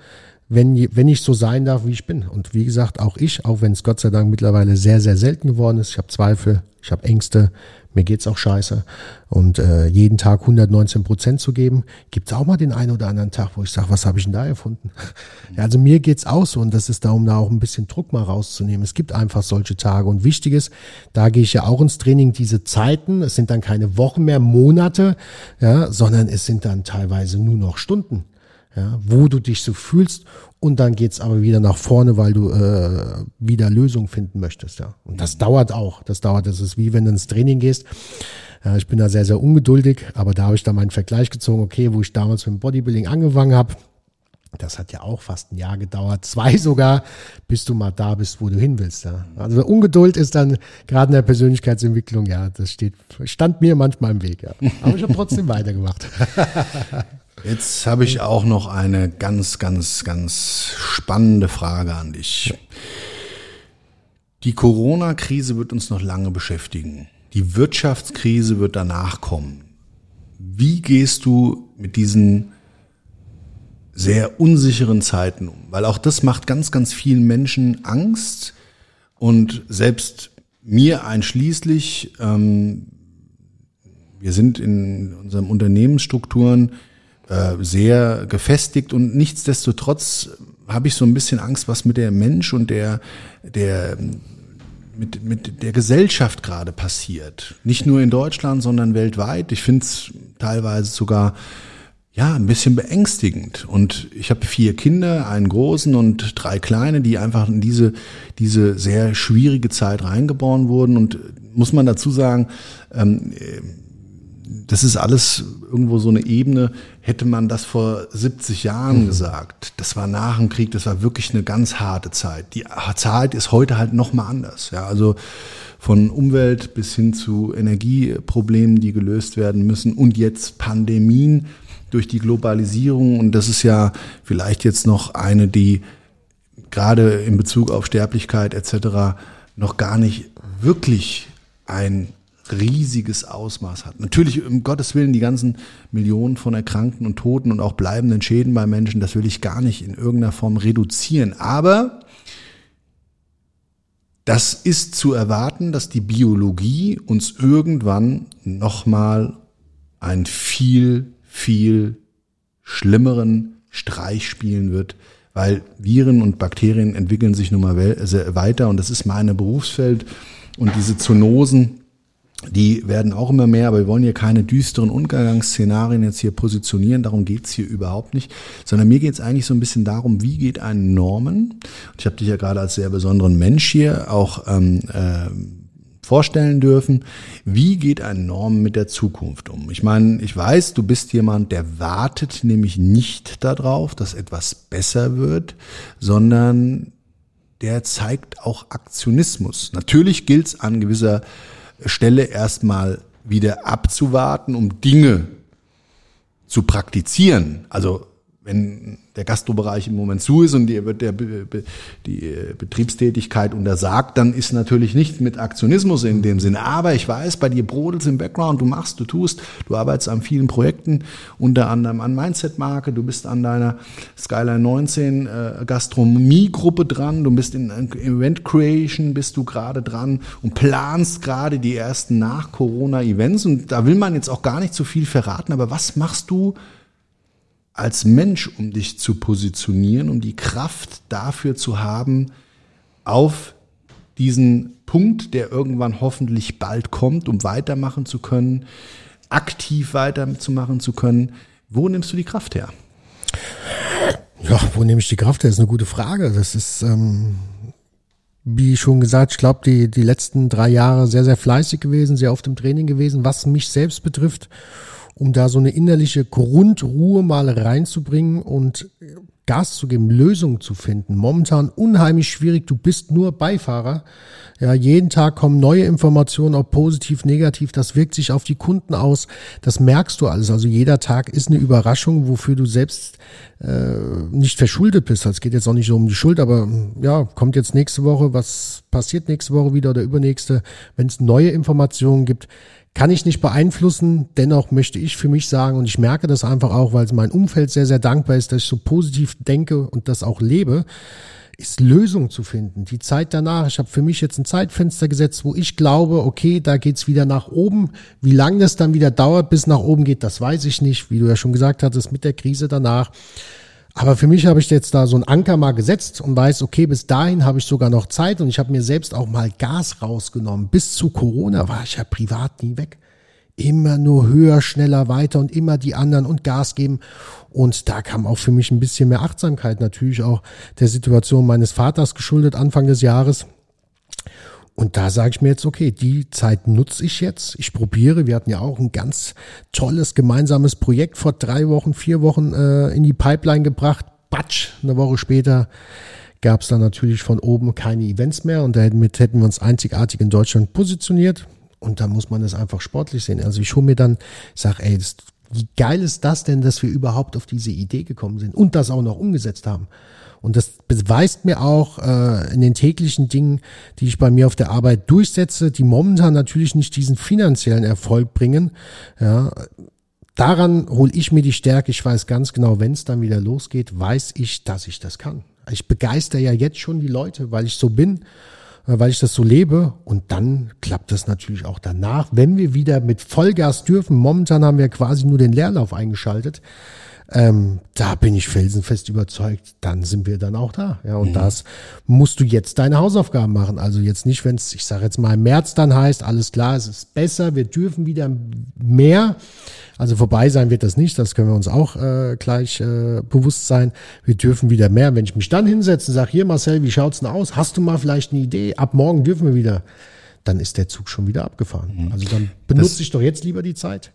wenn, wenn ich so sein darf, wie ich bin. Und wie gesagt, auch ich, auch wenn es Gott sei Dank mittlerweile sehr, sehr selten geworden ist. Ich habe Zweifel, ich habe Ängste, mir geht's auch scheiße. Und äh, jeden Tag 119 Prozent zu geben, gibt's auch mal den einen oder anderen Tag, wo ich sage, was habe ich denn da erfunden? Ja, also mir geht's auch so und das ist da, um da auch ein bisschen Druck mal rauszunehmen. Es gibt einfach solche Tage. Und wichtig ist, da gehe ich ja auch ins Training, diese Zeiten, es sind dann keine Wochen mehr, Monate, ja, sondern es sind dann teilweise nur noch Stunden ja, wo du dich so fühlst und dann geht's aber wieder nach vorne, weil du äh, wieder Lösungen finden möchtest. Ja. Und das dauert auch. Das dauert. Das ist wie wenn du ins Training gehst. Ja, ich bin da sehr, sehr ungeduldig, aber da habe ich dann meinen Vergleich gezogen, okay, wo ich damals mit dem Bodybuilding angefangen habe, da das hat ja auch fast ein Jahr gedauert, zwei sogar, bis du mal da bist, wo du hin willst. Ja. Also Ungeduld ist dann gerade in der Persönlichkeitsentwicklung, ja, das steht, stand mir manchmal im Weg, ja. Aber ich habe trotzdem weitergemacht.
Jetzt habe ich auch noch eine ganz, ganz, ganz spannende Frage an dich. Die Corona-Krise wird uns noch lange beschäftigen. Die Wirtschaftskrise wird danach kommen. Wie gehst du mit diesen sehr unsicheren Zeiten um? Weil auch das macht ganz, ganz vielen Menschen Angst und selbst mir einschließlich, ähm, wir sind in unseren Unternehmensstrukturen äh, sehr gefestigt und nichtsdestotrotz habe ich so ein bisschen Angst, was mit der Mensch und der, der mit, mit der Gesellschaft gerade passiert. Nicht nur in Deutschland, sondern weltweit. Ich finde es teilweise sogar ja ein bisschen beängstigend. Und ich habe vier Kinder, einen großen und drei kleine, die einfach in diese diese sehr schwierige Zeit reingeboren wurden. Und muss man dazu sagen, ähm, das ist alles irgendwo so eine Ebene, hätte man das vor 70 Jahren mhm. gesagt. Das war nach dem Krieg, das war wirklich eine ganz harte Zeit. Die Zeit ist heute halt nochmal anders. Ja, also von Umwelt bis hin zu Energieproblemen, die gelöst werden müssen und jetzt Pandemien durch die Globalisierung. Und das ist ja vielleicht jetzt noch eine, die gerade in Bezug auf Sterblichkeit etc. noch gar nicht wirklich ein riesiges Ausmaß hat. Natürlich, um Gottes Willen, die ganzen Millionen von Erkrankten und Toten und auch bleibenden Schäden bei Menschen, das will ich gar nicht in irgendeiner Form reduzieren. Aber das ist zu erwarten, dass die Biologie uns irgendwann nochmal einen viel, viel schlimmeren Streich spielen wird, weil Viren und Bakterien entwickeln sich nun mal weiter und das ist mein Berufsfeld und diese Zoonosen, die werden auch immer mehr, aber wir wollen hier keine düsteren Untergangsszenarien jetzt hier positionieren, darum geht's hier überhaupt nicht, sondern mir geht's eigentlich so ein bisschen darum, wie geht ein Normen, ich habe dich ja gerade als sehr besonderen Mensch hier auch ähm, äh, vorstellen dürfen, wie geht ein Norm mit der Zukunft um? Ich meine, ich weiß, du bist jemand, der wartet nämlich nicht darauf, dass etwas besser wird, sondern der zeigt auch Aktionismus. Natürlich gilt es an gewisser Stelle erstmal wieder abzuwarten, um Dinge zu praktizieren. Also wenn der Gastrobereich im Moment zu ist und dir wird der, die äh, Betriebstätigkeit untersagt, dann ist natürlich nicht mit Aktionismus in dem Sinne. Aber ich weiß, bei dir brodelt im Background, du machst, du tust, du arbeitest an vielen Projekten, unter anderem an Mindset-Marke, du bist an deiner Skyline 19 äh, Gastronomie-Gruppe dran, du bist in Event Creation, bist du gerade dran und planst gerade die ersten Nach-Corona-Events. Und da will man jetzt auch gar nicht so viel verraten, aber was machst du als Mensch, um dich zu positionieren, um die Kraft dafür zu haben, auf diesen Punkt, der irgendwann hoffentlich bald kommt, um weitermachen zu können, aktiv weiterzumachen zu können. Wo nimmst du die Kraft her?
Ja, wo nehme ich die Kraft her? Das ist eine gute Frage. Das ist, ähm, wie schon gesagt, ich glaube, die, die letzten drei Jahre sehr, sehr fleißig gewesen, sehr oft im Training gewesen, was mich selbst betrifft um da so eine innerliche Grundruhe mal reinzubringen und Gas zu geben, Lösungen zu finden. Momentan unheimlich schwierig. Du bist nur Beifahrer. Ja, jeden Tag kommen neue Informationen, ob positiv, negativ. Das wirkt sich auf die Kunden aus. Das merkst du alles. Also jeder Tag ist eine Überraschung, wofür du selbst äh, nicht verschuldet bist. Es geht jetzt auch nicht so um die Schuld, aber ja, kommt jetzt nächste Woche, was passiert nächste Woche wieder oder übernächste, wenn es neue Informationen gibt kann ich nicht beeinflussen. Dennoch möchte ich für mich sagen, und ich merke das einfach auch, weil mein Umfeld sehr, sehr dankbar ist, dass ich so positiv denke und das auch lebe, ist Lösung zu finden. Die Zeit danach, ich habe für mich jetzt ein Zeitfenster gesetzt, wo ich glaube, okay, da geht's wieder nach oben. Wie lange das dann wieder dauert, bis nach oben geht, das weiß ich nicht. Wie du ja schon gesagt hattest, mit der Krise danach. Aber für mich habe ich jetzt da so einen Anker mal gesetzt und weiß, okay, bis dahin habe ich sogar noch Zeit und ich habe mir selbst auch mal Gas rausgenommen. Bis zu Corona war ich ja privat nie weg. Immer nur höher, schneller, weiter und immer die anderen und Gas geben. Und da kam auch für mich ein bisschen mehr Achtsamkeit natürlich auch der Situation meines Vaters geschuldet Anfang des Jahres. Und da sage ich mir jetzt, okay, die Zeit nutze ich jetzt. Ich probiere. Wir hatten ja auch ein ganz tolles gemeinsames Projekt vor drei Wochen, vier Wochen äh, in die Pipeline gebracht. batsch, eine Woche später gab es dann natürlich von oben keine Events mehr und damit hätten wir uns einzigartig in Deutschland positioniert. Und da muss man das einfach sportlich sehen. Also ich hole mir dann, sag, ey, das, wie geil ist das denn, dass wir überhaupt auf diese Idee gekommen sind und das auch noch umgesetzt haben. Und das beweist mir auch äh, in den täglichen Dingen, die ich bei mir auf der Arbeit durchsetze, die momentan natürlich nicht diesen finanziellen Erfolg bringen. Ja, daran hole ich mir die Stärke. Ich weiß ganz genau, wenn es dann wieder losgeht, weiß ich, dass ich das kann. Ich begeister ja jetzt schon die Leute, weil ich so bin, äh, weil ich das so lebe. Und dann klappt das natürlich auch danach, wenn wir wieder mit Vollgas dürfen. Momentan haben wir quasi nur den Leerlauf eingeschaltet. Ähm, da bin ich felsenfest überzeugt, dann sind wir dann auch da. Ja, und mhm. das musst du jetzt deine Hausaufgaben machen. Also jetzt nicht, wenn es, ich sage jetzt mal im März dann heißt, alles klar, es ist besser, wir dürfen wieder mehr. Also vorbei sein wird das nicht, das können wir uns auch äh, gleich äh, bewusst sein. Wir dürfen wieder mehr. Wenn ich mich dann hinsetze und sage, hier Marcel, wie schaut's denn aus? Hast du mal vielleicht eine Idee? Ab morgen dürfen wir wieder. Dann ist der Zug schon wieder abgefahren. Mhm. Also dann benutze ich doch jetzt lieber die Zeit.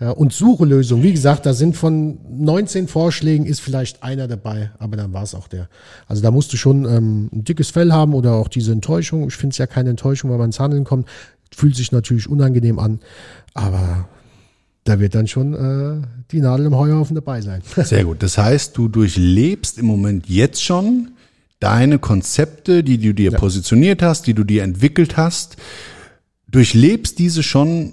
Ja, und suche Lösungen. Wie gesagt, da sind von 19 Vorschlägen ist vielleicht einer dabei, aber dann war es auch der. Also da musst du schon ähm, ein dickes Fell haben oder auch diese Enttäuschung. Ich finde es ja keine Enttäuschung, weil man ins Handeln kommt. Fühlt sich natürlich unangenehm an, aber da wird dann schon äh, die Nadel im Heuhaufen dabei sein.
Sehr gut. Das heißt, du durchlebst im Moment jetzt schon deine Konzepte, die du dir ja. positioniert hast, die du dir entwickelt hast, durchlebst diese schon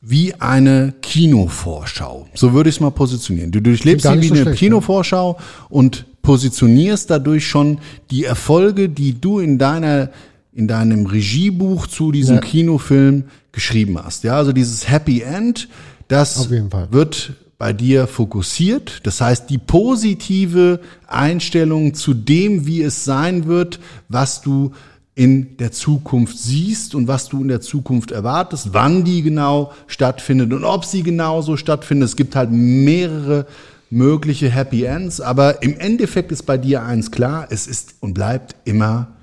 wie eine Kinovorschau. So würde ich es mal positionieren. Du durchlebst sie wie so eine schlecht, Kinovorschau ja. und positionierst dadurch schon die Erfolge, die du in deiner in deinem Regiebuch zu diesem ja. Kinofilm geschrieben hast. Ja, also dieses Happy End, das wird bei dir fokussiert. Das heißt, die positive Einstellung zu dem, wie es sein wird, was du in der Zukunft siehst und was du in der Zukunft erwartest, wann die genau stattfindet und ob sie genauso stattfindet. Es gibt halt mehrere mögliche Happy Ends, aber im Endeffekt ist bei dir eins klar, es ist und bleibt immer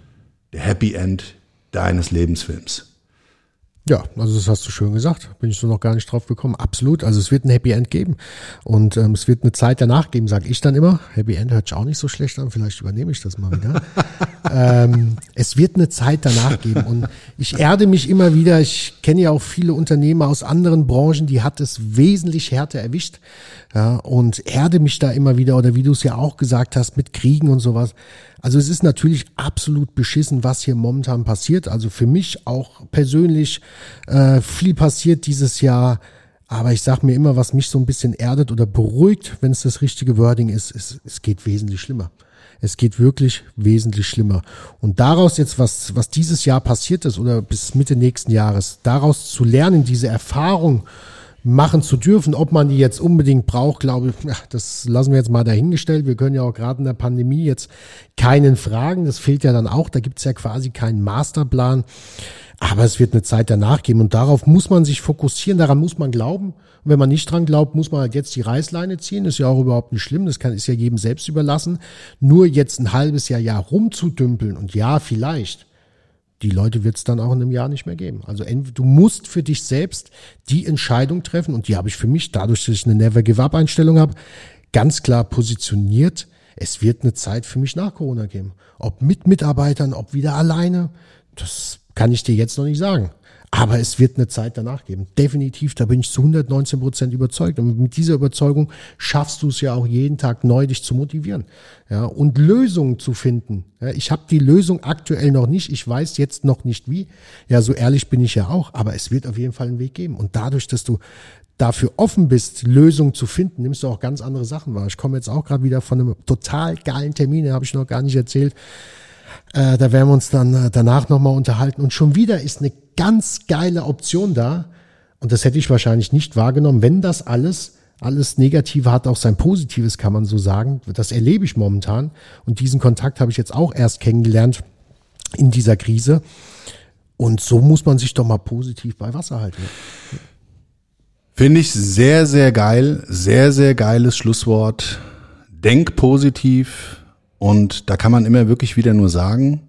der Happy End deines Lebensfilms.
Ja, also das hast du schön gesagt. Bin ich so noch gar nicht drauf gekommen. Absolut. Also es wird ein Happy End geben. Und ähm, es wird eine Zeit danach geben, sage ich dann immer. Happy End hört sich auch nicht so schlecht an. Vielleicht übernehme ich das mal wieder. ähm, es wird eine Zeit danach geben. Und ich erde mich immer wieder. Ich kenne ja auch viele Unternehmer aus anderen Branchen, die hat es wesentlich härter erwischt. Ja, und erde mich da immer wieder. Oder wie du es ja auch gesagt hast, mit Kriegen und sowas. Also es ist natürlich absolut beschissen, was hier momentan passiert. Also für mich auch persönlich äh, viel passiert dieses Jahr. Aber ich sage mir immer, was mich so ein bisschen erdet oder beruhigt, wenn es das richtige Wording ist, ist, es geht wesentlich schlimmer. Es geht wirklich wesentlich schlimmer. Und daraus jetzt, was, was dieses Jahr passiert ist oder bis Mitte nächsten Jahres, daraus zu lernen, diese Erfahrung machen zu dürfen. Ob man die jetzt unbedingt braucht, glaube ich, das lassen wir jetzt mal dahingestellt. Wir können ja auch gerade in der Pandemie jetzt keinen fragen. Das fehlt ja dann auch. Da gibt es ja quasi keinen Masterplan. Aber es wird eine Zeit danach geben und darauf muss man sich fokussieren, daran muss man glauben. Und wenn man nicht dran glaubt, muss man halt jetzt die Reißleine ziehen. Das ist ja auch überhaupt nicht schlimm, das kann, ist ja jedem selbst überlassen. Nur jetzt ein halbes Jahr, Jahr rumzudümpeln und ja, vielleicht die Leute wird es dann auch in einem Jahr nicht mehr geben. Also du musst für dich selbst die Entscheidung treffen und die habe ich für mich, dadurch, dass ich eine Never Give Up Einstellung habe, ganz klar positioniert. Es wird eine Zeit für mich nach Corona geben. Ob mit Mitarbeitern, ob wieder alleine, das kann ich dir jetzt noch nicht sagen. Aber es wird eine Zeit danach geben. Definitiv, da bin ich zu 119 Prozent überzeugt. Und mit dieser Überzeugung schaffst du es ja auch jeden Tag neu, dich zu motivieren. Ja, und Lösungen zu finden. Ja, ich habe die Lösung aktuell noch nicht. Ich weiß jetzt noch nicht wie. Ja, so ehrlich bin ich ja auch. Aber es wird auf jeden Fall einen Weg geben. Und dadurch, dass du dafür offen bist, Lösungen zu finden, nimmst du auch ganz andere Sachen wahr. Ich komme jetzt auch gerade wieder von einem total geilen Termin, den habe ich noch gar nicht erzählt. Äh, da werden wir uns dann äh, danach nochmal unterhalten. Und schon wieder ist eine ganz geile Option da. Und das hätte ich wahrscheinlich nicht wahrgenommen, wenn das alles, alles Negative hat auch sein Positives, kann man so sagen. Das erlebe ich momentan. Und diesen Kontakt habe ich jetzt auch erst kennengelernt in dieser Krise. Und so muss man sich doch mal positiv bei Wasser halten.
Finde ich sehr, sehr geil. Sehr, sehr geiles Schlusswort. Denk positiv. Und da kann man immer wirklich wieder nur sagen,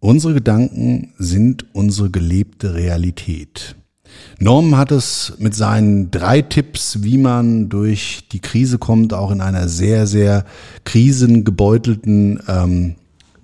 Unsere Gedanken sind unsere gelebte Realität. Norm hat es mit seinen drei Tipps, wie man durch die Krise kommt, auch in einer sehr, sehr krisengebeutelten ähm,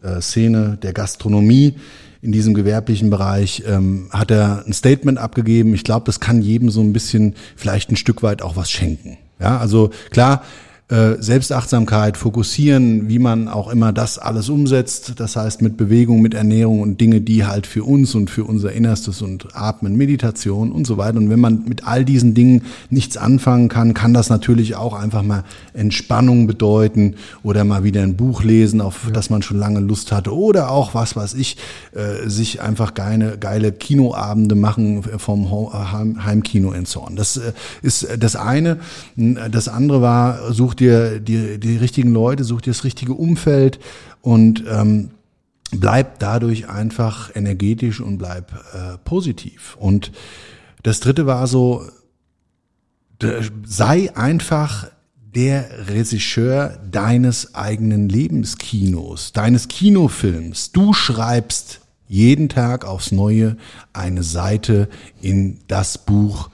äh, Szene der Gastronomie in diesem gewerblichen Bereich, ähm, hat er ein Statement abgegeben. Ich glaube, das kann jedem so ein bisschen vielleicht ein Stück weit auch was schenken. Ja, also klar, äh, Selbstachtsamkeit, fokussieren, wie man auch immer das alles umsetzt. Das heißt mit Bewegung, mit Ernährung und Dinge, die halt für uns und für unser Innerstes und Atmen, Meditation und so weiter. Und wenn man mit all diesen Dingen nichts anfangen kann, kann das natürlich auch einfach mal Entspannung bedeuten oder mal wieder ein Buch lesen, auf ja. das man schon lange Lust hatte oder auch was weiß ich, äh, sich einfach geile, geile Kinoabende machen vom Heimkino in Zorn. Das äh, ist das eine. Das andere war, such such dir die, die richtigen Leute, such dir das richtige Umfeld und ähm, bleib dadurch einfach energetisch und bleib äh, positiv. Und das dritte war so, sei einfach der Regisseur deines eigenen Lebenskinos, deines Kinofilms. Du schreibst jeden Tag aufs Neue eine Seite in das Buch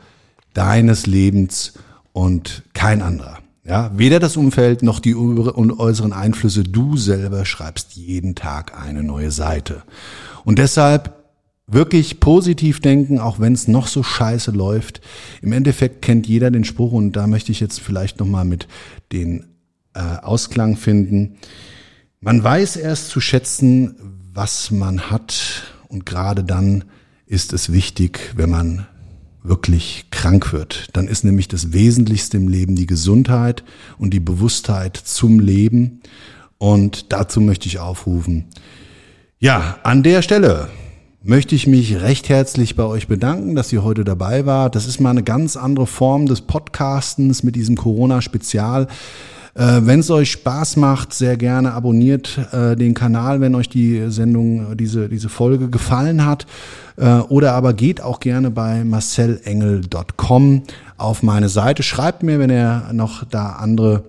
deines Lebens und kein anderer. Ja, weder das Umfeld noch die äußeren Einflüsse. Du selber schreibst jeden Tag eine neue Seite. Und deshalb wirklich positiv denken, auch wenn es noch so scheiße läuft. Im Endeffekt kennt jeder den Spruch und da möchte ich jetzt vielleicht nochmal mit den äh, Ausklang finden. Man weiß erst zu schätzen, was man hat und gerade dann ist es wichtig, wenn man wirklich krank wird. Dann ist nämlich das Wesentlichste im Leben die Gesundheit und die Bewusstheit zum Leben. Und dazu möchte ich aufrufen. Ja, an der Stelle möchte ich mich recht herzlich bei euch bedanken, dass ihr heute dabei wart. Das ist mal eine ganz andere Form des Podcastens mit diesem Corona-Spezial. Äh, wenn es euch Spaß macht, sehr gerne abonniert äh, den Kanal, wenn euch die Sendung, diese, diese Folge gefallen hat. Äh, oder aber geht auch gerne bei marcelengel.com auf meine Seite. Schreibt mir, wenn ihr noch da andere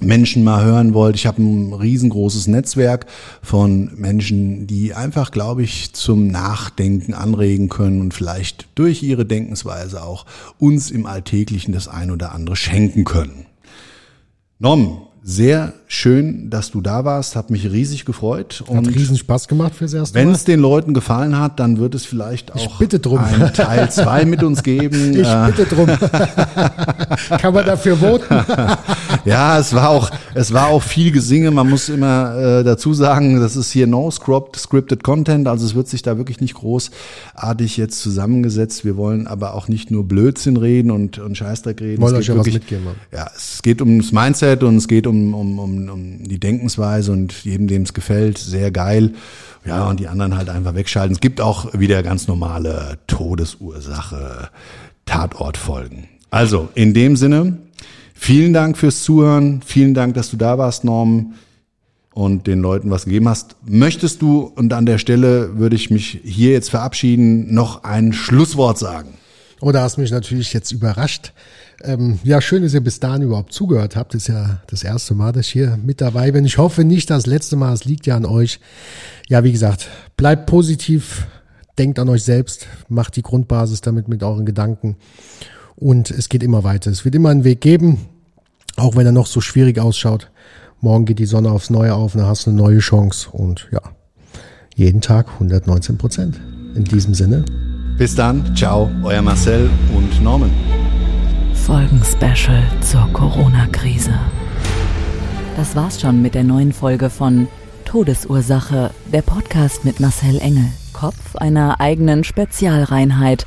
Menschen mal hören wollt. Ich habe ein riesengroßes Netzwerk von Menschen, die einfach, glaube ich, zum Nachdenken anregen können und vielleicht durch ihre Denkensweise auch uns im Alltäglichen das ein oder andere schenken können. Norm, sehr schön, dass du da warst. Hat mich riesig gefreut.
Und Hat riesen Spaß gemacht fürs erste
Mal. Wenn es den Leuten gefallen hat, dann wird es vielleicht auch einen Teil zwei mit uns geben.
Ich äh, bitte drum. Kann man dafür voten?
ja, es war auch, es war auch viel Gesinge. Man muss immer äh, dazu sagen, das ist hier no script, scripted Content. Also es wird sich da wirklich nicht großartig jetzt zusammengesetzt. Wir wollen aber auch nicht nur Blödsinn reden und, und Scheißdreck reden.
Wollen euch ja wirklich, was mitgeben. Mann.
Ja, es geht ums Mindset und es geht um um, um, um, um die Denkensweise und jedem, dem es gefällt, sehr geil. Ja, und die anderen halt einfach wegschalten. Es gibt auch wieder ganz normale Todesursache, Tatortfolgen. Also, in dem Sinne, vielen Dank fürs Zuhören. Vielen Dank, dass du da warst, Norm, und den Leuten was gegeben hast. Möchtest du, und an der Stelle würde ich mich hier jetzt verabschieden, noch ein Schlusswort sagen?
Oh, da hast mich natürlich jetzt überrascht. Ähm, ja, schön, dass ihr bis dahin überhaupt zugehört habt. Das ist ja das erste Mal, dass ich hier mit dabei bin. Ich hoffe nicht das letzte Mal. Es liegt ja an euch. Ja, wie gesagt, bleibt positiv. Denkt an euch selbst. Macht die Grundbasis damit mit euren Gedanken. Und es geht immer weiter. Es wird immer einen Weg geben. Auch wenn er noch so schwierig ausschaut. Morgen geht die Sonne aufs Neue auf. Dann hast du eine neue Chance. Und ja, jeden Tag 119 Prozent. In diesem Sinne.
Bis dann. Ciao. Euer Marcel und Norman.
Folgen-Special zur Corona-Krise. Das war's schon mit der neuen Folge von Todesursache, der Podcast mit Marcel Engel, Kopf einer eigenen Spezialreinheit